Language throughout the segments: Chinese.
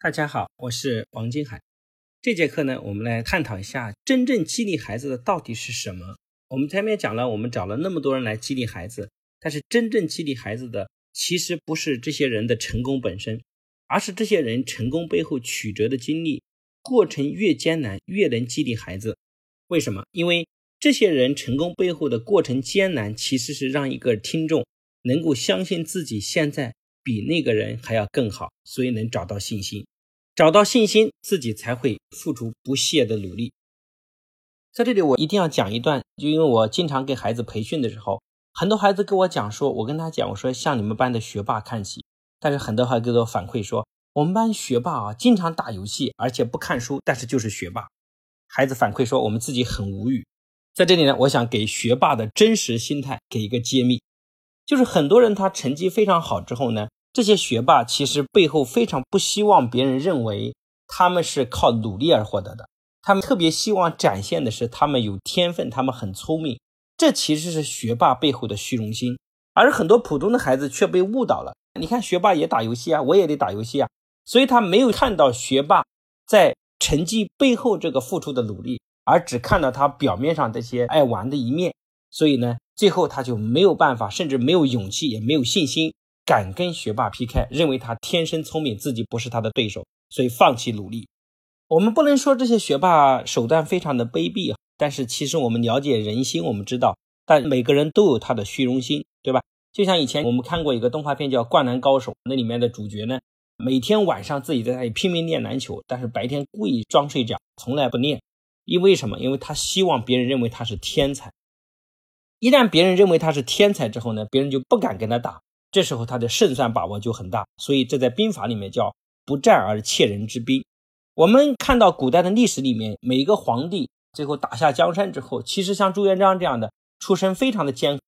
大家好，我是王金海。这节课呢，我们来探讨一下真正激励孩子的到底是什么。我们前面讲了，我们找了那么多人来激励孩子，但是真正激励孩子的，其实不是这些人的成功本身，而是这些人成功背后曲折的经历。过程越艰难，越能激励孩子。为什么？因为这些人成功背后的过程艰难，其实是让一个听众能够相信自己现在。比那个人还要更好，所以能找到信心，找到信心，自己才会付出不懈的努力。在这里，我一定要讲一段，就因为我经常给孩子培训的时候，很多孩子跟我讲说，我跟他讲，我说向你们班的学霸看齐。但是很多孩子给我反馈说，我们班学霸啊，经常打游戏，而且不看书，但是就是学霸。孩子反馈说，我们自己很无语。在这里呢，我想给学霸的真实心态给一个揭秘，就是很多人他成绩非常好之后呢。这些学霸其实背后非常不希望别人认为他们是靠努力而获得的，他们特别希望展现的是他们有天分，他们很聪明。这其实是学霸背后的虚荣心，而很多普通的孩子却被误导了。你看，学霸也打游戏啊，我也得打游戏啊，所以他没有看到学霸在成绩背后这个付出的努力，而只看到他表面上这些爱玩的一面，所以呢，最后他就没有办法，甚至没有勇气，也没有信心。敢跟学霸 PK，认为他天生聪明，自己不是他的对手，所以放弃努力。我们不能说这些学霸手段非常的卑鄙，但是其实我们了解人心，我们知道，但每个人都有他的虚荣心，对吧？就像以前我们看过一个动画片叫《灌篮高手》，那里面的主角呢，每天晚上自己在那里拼命练篮球，但是白天故意装睡觉，从来不练。因为什么？因为他希望别人认为他是天才。一旦别人认为他是天才之后呢，别人就不敢跟他打。这时候他的胜算把握就很大，所以这在兵法里面叫不战而怯人之兵。我们看到古代的历史里面，每一个皇帝最后打下江山之后，其实像朱元璋这样的出身非常的艰苦，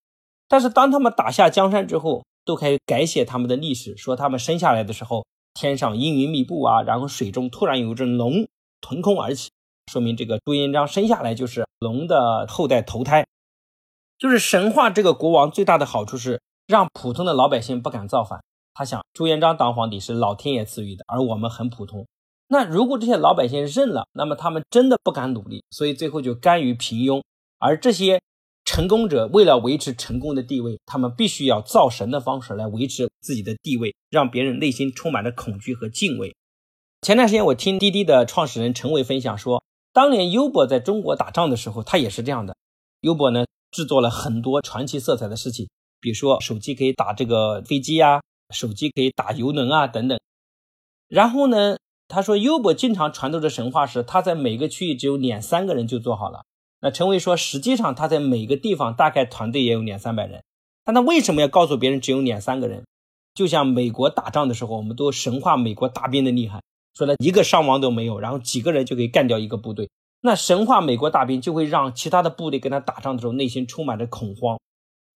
但是当他们打下江山之后，都开始改写他们的历史，说他们生下来的时候天上阴云密布啊，然后水中突然有一只龙腾空而起，说明这个朱元璋生下来就是龙的后代投胎。就是神话这个国王最大的好处是。让普通的老百姓不敢造反。他想，朱元璋当皇帝是老天爷赐予的，而我们很普通。那如果这些老百姓认了，那么他们真的不敢努力，所以最后就甘于平庸。而这些成功者为了维持成功的地位，他们必须要造神的方式来维持自己的地位，让别人内心充满着恐惧和敬畏。前段时间我听滴滴的创始人陈伟分享说，当年优博在中国打仗的时候，他也是这样的。优博呢，制作了很多传奇色彩的事情。比如说，手机可以打这个飞机呀，手机可以打游轮啊，等等。然后呢，他说优博经常传授的神话是他在每个区域只有两三个人就做好了。那陈伟说，实际上他在每个地方大概团队也有两三百人。但他为什么要告诉别人只有两三个人？就像美国打仗的时候，我们都神话美国大兵的厉害，说他一个伤亡都没有，然后几个人就可以干掉一个部队。那神话美国大兵就会让其他的部队跟他打仗的时候内心充满着恐慌。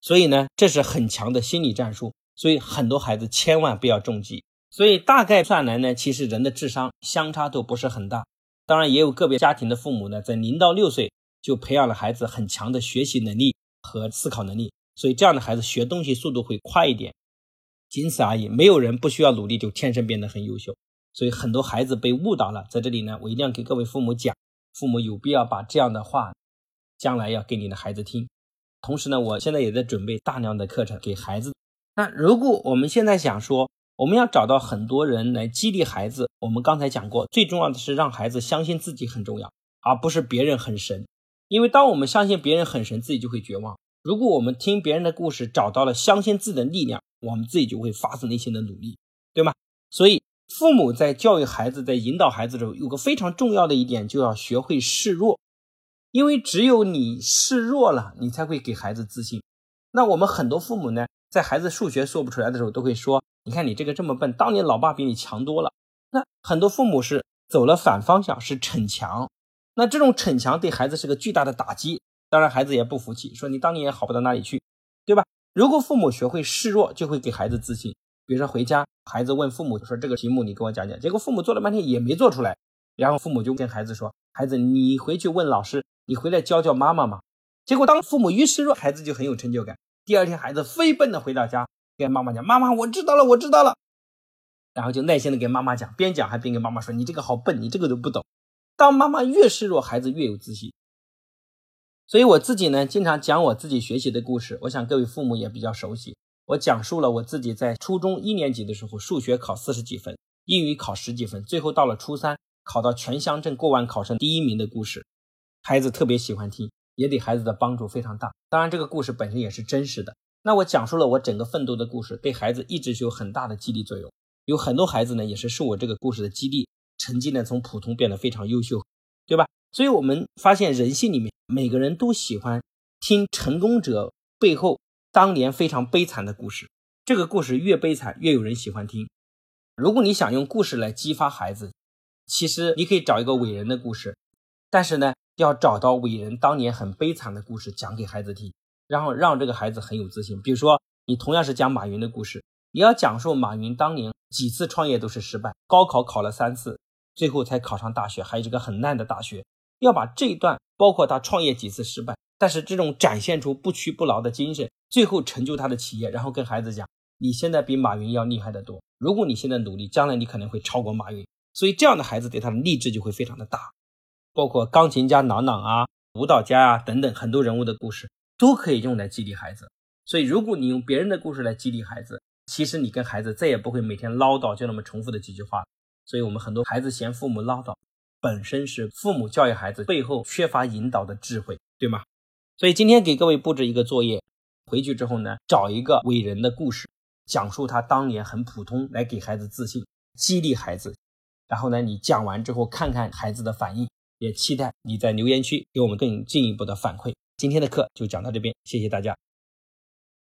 所以呢，这是很强的心理战术，所以很多孩子千万不要中计。所以大概算来呢，其实人的智商相差都不是很大。当然，也有个别家庭的父母呢，在零到六岁就培养了孩子很强的学习能力和思考能力，所以这样的孩子学东西速度会快一点，仅此而已。没有人不需要努力就天生变得很优秀。所以很多孩子被误导了。在这里呢，我一定要给各位父母讲，父母有必要把这样的话，将来要给你的孩子听。同时呢，我现在也在准备大量的课程给孩子。那如果我们现在想说，我们要找到很多人来激励孩子，我们刚才讲过，最重要的是让孩子相信自己很重要，而不是别人很神。因为当我们相信别人很神，自己就会绝望。如果我们听别人的故事，找到了相信自己的力量，我们自己就会发自内心的努力，对吗？所以，父母在教育孩子、在引导孩子的时候，有个非常重要的一点，就要学会示弱。因为只有你示弱了，你才会给孩子自信。那我们很多父母呢，在孩子数学做不出来的时候，都会说：“你看你这个这么笨，当年老爸比你强多了。”那很多父母是走了反方向，是逞强。那这种逞强对孩子是个巨大的打击。当然，孩子也不服气，说：“你当年也好不到哪里去，对吧？”如果父母学会示弱，就会给孩子自信。比如说回家，孩子问父母说：“这个题目你给我讲讲。”结果父母做了半天也没做出来，然后父母就跟孩子说：“孩子，你回去问老师。”你回来教教妈妈嘛。结果当父母一示弱，孩子就很有成就感。第二天，孩子飞奔的回到家，跟妈妈讲：“妈妈，我知道了，我知道了。”然后就耐心的给妈妈讲，边讲还边跟妈妈说：“你这个好笨，你这个都不懂。”当妈妈越示弱，孩子越有自信。所以我自己呢，经常讲我自己学习的故事，我想各位父母也比较熟悉。我讲述了我自己在初中一年级的时候，数学考四十几分，英语考十几分，最后到了初三考到全乡镇过万考生第一名的故事，孩子特别喜欢听，也对孩子的帮助非常大。当然，这个故事本身也是真实的。那我讲述了我整个奋斗的故事，对孩子一直是有很大的激励作用。有很多孩子呢，也是受我这个故事的激励，成绩呢从普通变得非常优秀，对吧？所以我们发现人性里面每个人都喜欢听成功者背后。当年非常悲惨的故事，这个故事越悲惨越有人喜欢听。如果你想用故事来激发孩子，其实你可以找一个伟人的故事，但是呢，要找到伟人当年很悲惨的故事讲给孩子听，然后让这个孩子很有自信。比如说，你同样是讲马云的故事，你要讲述马云当年几次创业都是失败，高考考了三次，最后才考上大学，还有这个很烂的大学。要把这一段，包括他创业几次失败，但是这种展现出不屈不挠的精神。最后成就他的企业，然后跟孩子讲：“你现在比马云要厉害得多。如果你现在努力，将来你可能会超过马云。”所以这样的孩子对他的励志就会非常的大。包括钢琴家郎朗啊、舞蹈家啊等等很多人物的故事都可以用来激励孩子。所以如果你用别人的故事来激励孩子，其实你跟孩子再也不会每天唠叨就那么重复的几句话。所以我们很多孩子嫌父母唠叨，本身是父母教育孩子背后缺乏引导的智慧，对吗？所以今天给各位布置一个作业。回去之后呢，找一个伟人的故事，讲述他当年很普通，来给孩子自信，激励孩子。然后呢，你讲完之后，看看孩子的反应，也期待你在留言区给我们更进一步的反馈。今天的课就讲到这边，谢谢大家。